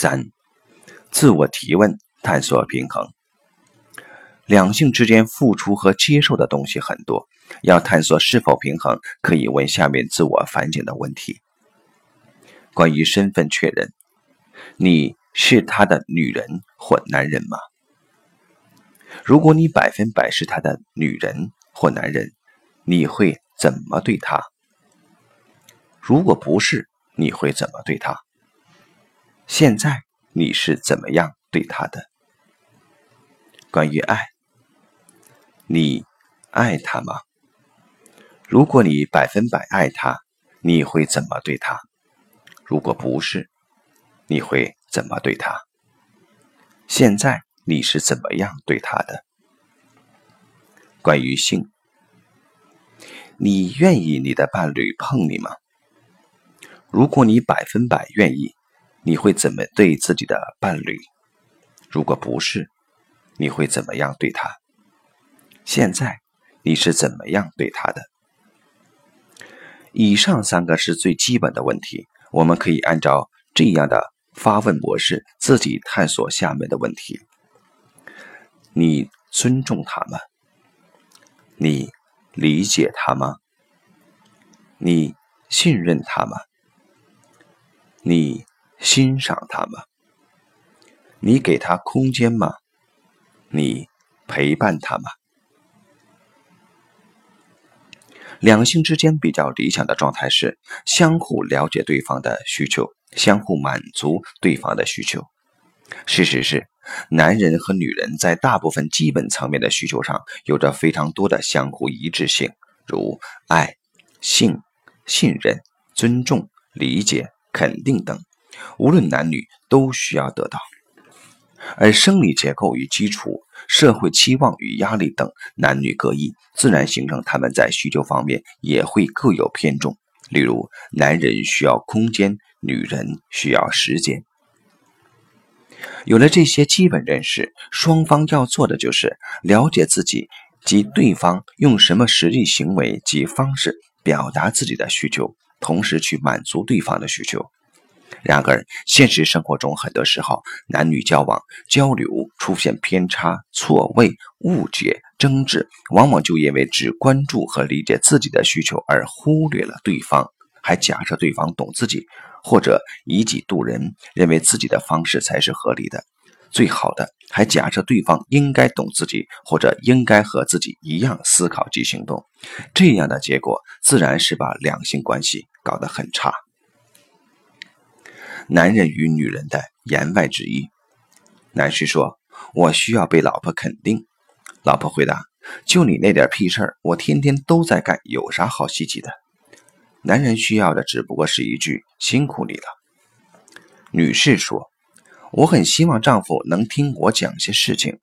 三、自我提问，探索平衡。两性之间付出和接受的东西很多，要探索是否平衡，可以问下面自我反省的问题：关于身份确认，你是他的女人或男人吗？如果你百分百是他的女人或男人，你会怎么对他？如果不是，你会怎么对他？现在你是怎么样对他的？关于爱，你爱他吗？如果你百分百爱他，你会怎么对他？如果不是，你会怎么对他？现在你是怎么样对他的？关于性，你愿意你的伴侣碰你吗？如果你百分百愿意，你会怎么对自己的伴侣？如果不是，你会怎么样对他？现在你是怎么样对他的？以上三个是最基本的问题，我们可以按照这样的发问模式自己探索下面的问题：你尊重他吗？你理解他吗？你信任他吗？你欣赏他吗？你给他空间吗？你陪伴他吗？两性之间比较理想的状态是相互了解对方的需求，相互满足对方的需求。事实是，男人和女人在大部分基本层面的需求上有着非常多的相互一致性，如爱、性、信任、尊重、理解。肯定等，无论男女都需要得到。而生理结构与基础、社会期望与压力等，男女各异，自然形成他们在需求方面也会各有偏重。例如，男人需要空间，女人需要时间。有了这些基本认识，双方要做的就是了解自己及对方用什么实际行为及方式表达自己的需求。同时去满足对方的需求。然而，现实生活中很多时候，男女交往交流出现偏差、错位、误解、争执，往往就因为只关注和理解自己的需求而忽略了对方，还假设对方懂自己，或者以己度人，认为自己的方式才是合理的。最好的，还假设对方应该懂自己，或者应该和自己一样思考及行动，这样的结果自然是把两性关系搞得很差。男人与女人的言外之意，男士说：“我需要被老婆肯定。”老婆回答：“就你那点屁事儿，我天天都在干，有啥好稀奇的？”男人需要的只不过是一句“辛苦你了”。女士说。我很希望丈夫能听我讲些事情。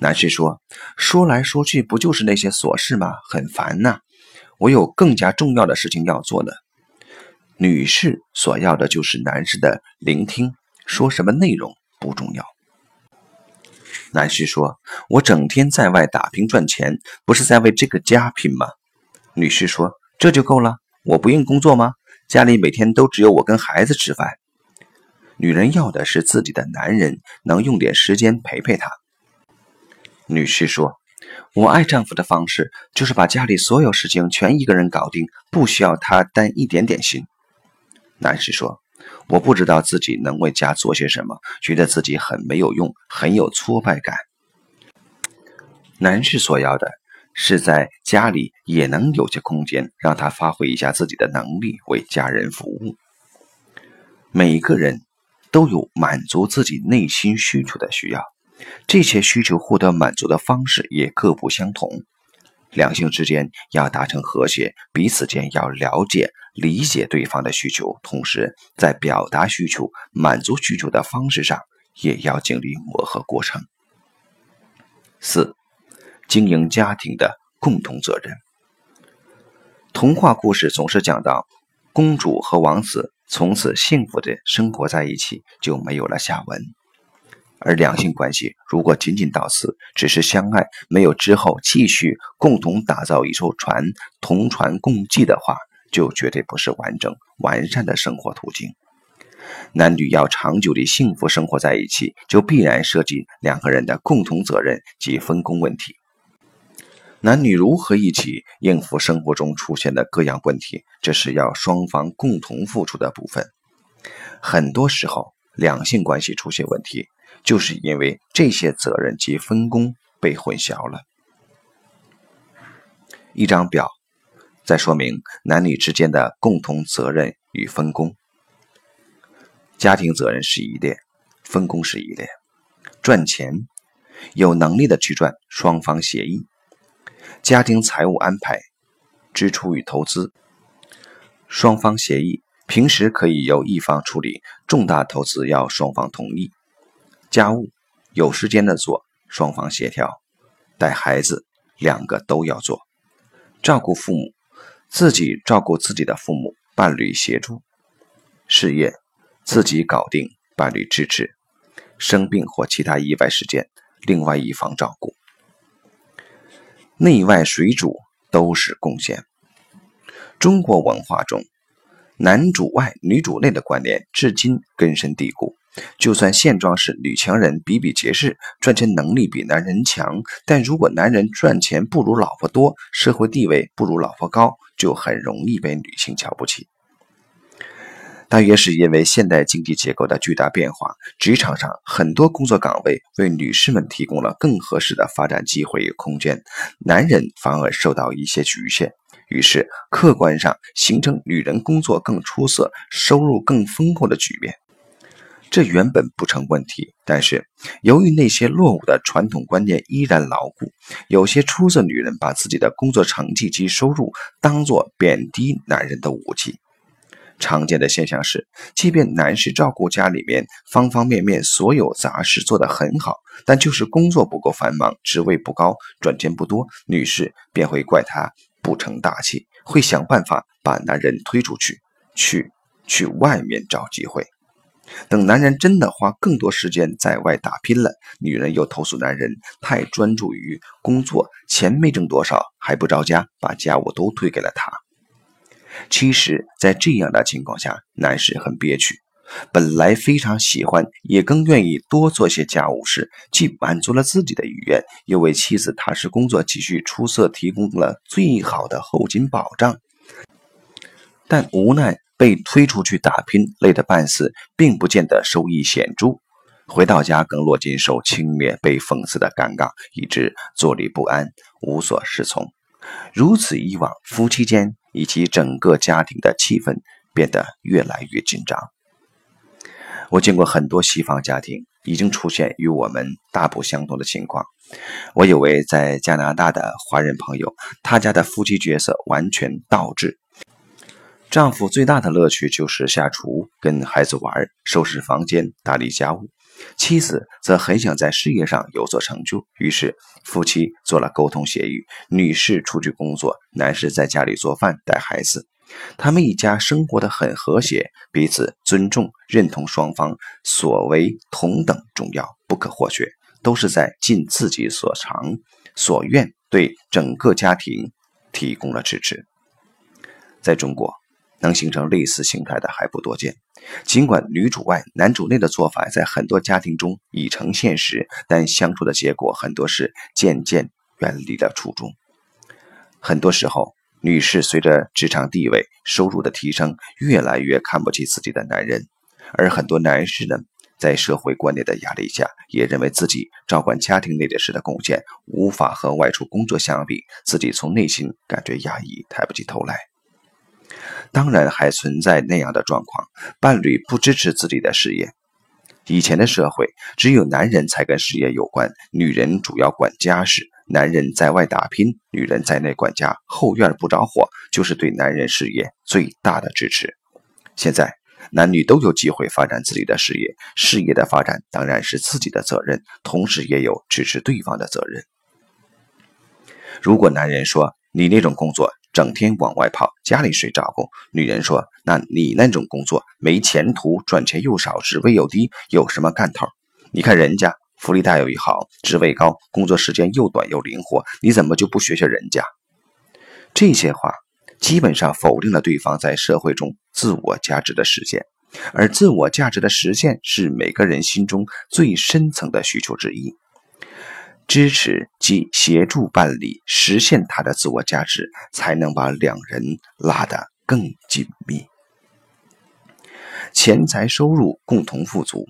男士说：“说来说去不就是那些琐事吗？很烦呐！我有更加重要的事情要做呢。”女士所要的就是男士的聆听，说什么内容不重要。男士说：“我整天在外打拼赚钱，不是在为这个家拼吗？”女士说：“这就够了？我不用工作吗？家里每天都只有我跟孩子吃饭。”女人要的是自己的男人能用点时间陪陪她。女士说：“我爱丈夫的方式就是把家里所有事情全一个人搞定，不需要他担一点点心。”男士说：“我不知道自己能为家做些什么，觉得自己很没有用，很有挫败感。”男士所要的是在家里也能有些空间，让他发挥一下自己的能力，为家人服务。每个人。都有满足自己内心需求的需要，这些需求获得满足的方式也各不相同。两性之间要达成和谐，彼此间要了解、理解对方的需求，同时在表达需求、满足需求的方式上也要经历磨合过程。四、经营家庭的共同责任。童话故事总是讲到公主和王子。从此幸福的生活在一起，就没有了下文。而两性关系如果仅仅到此，只是相爱，没有之后继续共同打造一艘船，同船共济的话，就绝对不是完整完善的生活途径。男女要长久地幸福生活在一起，就必然涉及两个人的共同责任及分工问题。男女如何一起应付生活中出现的各样问题，这是要双方共同付出的部分。很多时候，两性关系出现问题，就是因为这些责任及分工被混淆了。一张表再说明男女之间的共同责任与分工。家庭责任是一列，分工是一列。赚钱，有能力的去赚，双方协议。家庭财务安排，支出与投资，双方协议。平时可以由一方处理，重大投资要双方同意。家务有时间的做，双方协调。带孩子，两个都要做。照顾父母，自己照顾自己的父母，伴侣协助。事业，自己搞定，伴侣支持。生病或其他意外事件，另外一方照顾。内外水主都是贡献。中国文化中，男主外女主内的观念至今根深蒂固。就算现状是女强人比比皆是，赚钱能力比男人强，但如果男人赚钱不如老婆多，社会地位不如老婆高，就很容易被女性瞧不起。大约是因为现代经济结构的巨大变化，职场上很多工作岗位为女士们提供了更合适的发展机会与空间，男人反而受到一些局限，于是客观上形成女人工作更出色、收入更丰厚的局面。这原本不成问题，但是由于那些落伍的传统观念依然牢固，有些出色女人把自己的工作成绩及收入当作贬低男人的武器。常见的现象是，即便男士照顾家里面方方面面所有杂事做得很好，但就是工作不够繁忙，职位不高，赚钱不多，女士便会怪他不成大器，会想办法把男人推出去，去去外面找机会。等男人真的花更多时间在外打拼了，女人又投诉男人太专注于工作，钱没挣多少还不着家，把家务都推给了他。其实，在这样的情况下，男士很憋屈。本来非常喜欢，也更愿意多做些家务事，既满足了自己的意愿，又为妻子踏实工作、继续出色提供了最好的后勤保障。但无奈被推出去打拼，累得半死，并不见得收益显著。回到家更落进受轻蔑、被讽刺的尴尬，以致坐立不安、无所适从。如此以往，夫妻间。以及整个家庭的气氛变得越来越紧张。我见过很多西方家庭，已经出现与我们大不相同的情况。我有位在加拿大的华人朋友，他家的夫妻角色完全倒置。丈夫最大的乐趣就是下厨、跟孩子玩、收拾房间、打理家务。妻子则很想在事业上有所成就，于是夫妻做了沟通协议：女士出去工作，男士在家里做饭带孩子。他们一家生活的很和谐，彼此尊重、认同双方所为同等重要、不可或缺，都是在尽自己所长所愿，对整个家庭提供了支持。在中国。能形成类似形态的还不多见。尽管女主外男主内的做法在很多家庭中已成现实，但相处的结果很多是渐渐远离了初衷。很多时候，女士随着职场地位、收入的提升，越来越看不起自己的男人；而很多男士呢，在社会观念的压力下，也认为自己照管家庭内的事的贡献无法和外出工作相比，自己从内心感觉压抑，抬不起头来。当然还存在那样的状况，伴侣不支持自己的事业。以前的社会，只有男人才跟事业有关，女人主要管家事，男人在外打拼，女人在内管家，后院不着火，就是对男人事业最大的支持。现在，男女都有机会发展自己的事业，事业的发展当然是自己的责任，同时也有支持对方的责任。如果男人说你那种工作，整天往外跑，家里谁照顾？女人说：“那你那种工作没前途，赚钱又少，职位又低，有什么干头？你看人家福利待遇好，职位高，工作时间又短又灵活，你怎么就不学学人家？”这些话基本上否定了对方在社会中自我价值的实现。而自我价值的实现是每个人心中最深层的需求之一。支持及协助伴侣实现他的自我价值，才能把两人拉得更紧密。钱财收入共同富足，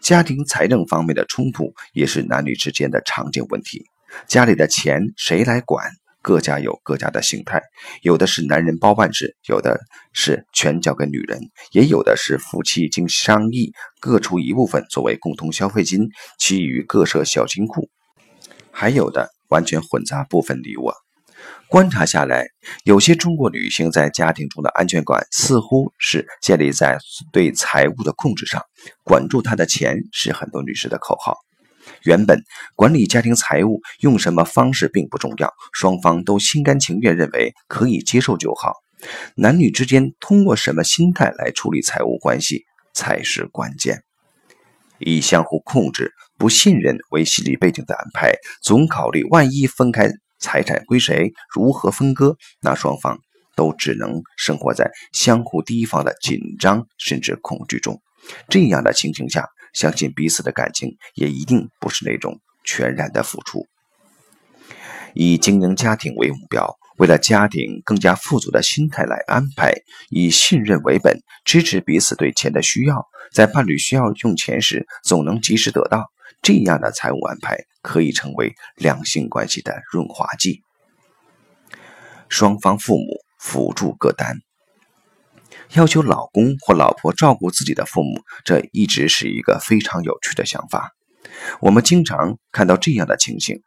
家庭财政方面的冲突也是男女之间的常见问题。家里的钱谁来管？各家有各家的形态，有的是男人包办制，有的是全交给女人，也有的是夫妻经商议各出一部分作为共同消费金，其余各设小金库，还有的完全混杂，部分你我。观察下来，有些中国女性在家庭中的安全感似乎是建立在对财务的控制上，管住她的钱是很多女士的口号。原本管理家庭财务用什么方式并不重要，双方都心甘情愿认为可以接受就好。男女之间通过什么心态来处理财务关系才是关键。以相互控制、不信任为心理背景的安排，总考虑万一分开财产归谁、如何分割，那双方都只能生活在相互提防的紧张甚至恐惧中。这样的情形下。相信彼此的感情也一定不是那种全然的付出。以经营家庭为目标，为了家庭更加富足的心态来安排，以信任为本，支持彼此对钱的需要，在伴侣需要用钱时总能及时得到。这样的财务安排可以成为两性关系的润滑剂。双方父母辅助各担。要求老公或老婆照顾自己的父母，这一直是一个非常有趣的想法。我们经常看到这样的情形：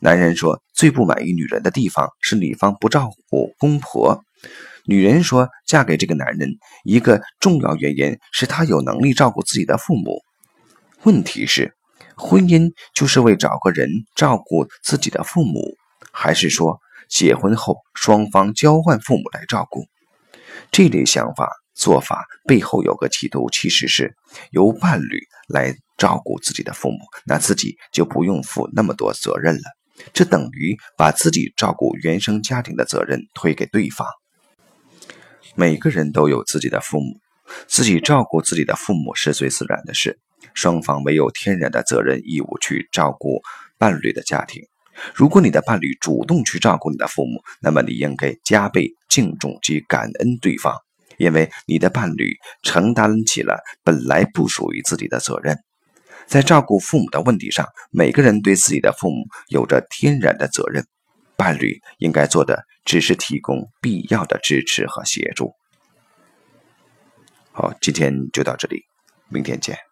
男人说最不满意女人的地方是女方不照顾公婆；女人说嫁给这个男人一个重要原因是他有能力照顾自己的父母。问题是，婚姻就是为找个人照顾自己的父母，还是说结婚后双方交换父母来照顾？这类想法做法背后有个企图，其实是由伴侣来照顾自己的父母，那自己就不用负那么多责任了。这等于把自己照顾原生家庭的责任推给对方。每个人都有自己的父母，自己照顾自己的父母是最自然的事，双方没有天然的责任义务去照顾伴侣的家庭。如果你的伴侣主动去照顾你的父母，那么你应该加倍敬重及感恩对方，因为你的伴侣承担起了本来不属于自己的责任。在照顾父母的问题上，每个人对自己的父母有着天然的责任，伴侣应该做的只是提供必要的支持和协助。好，今天就到这里，明天见。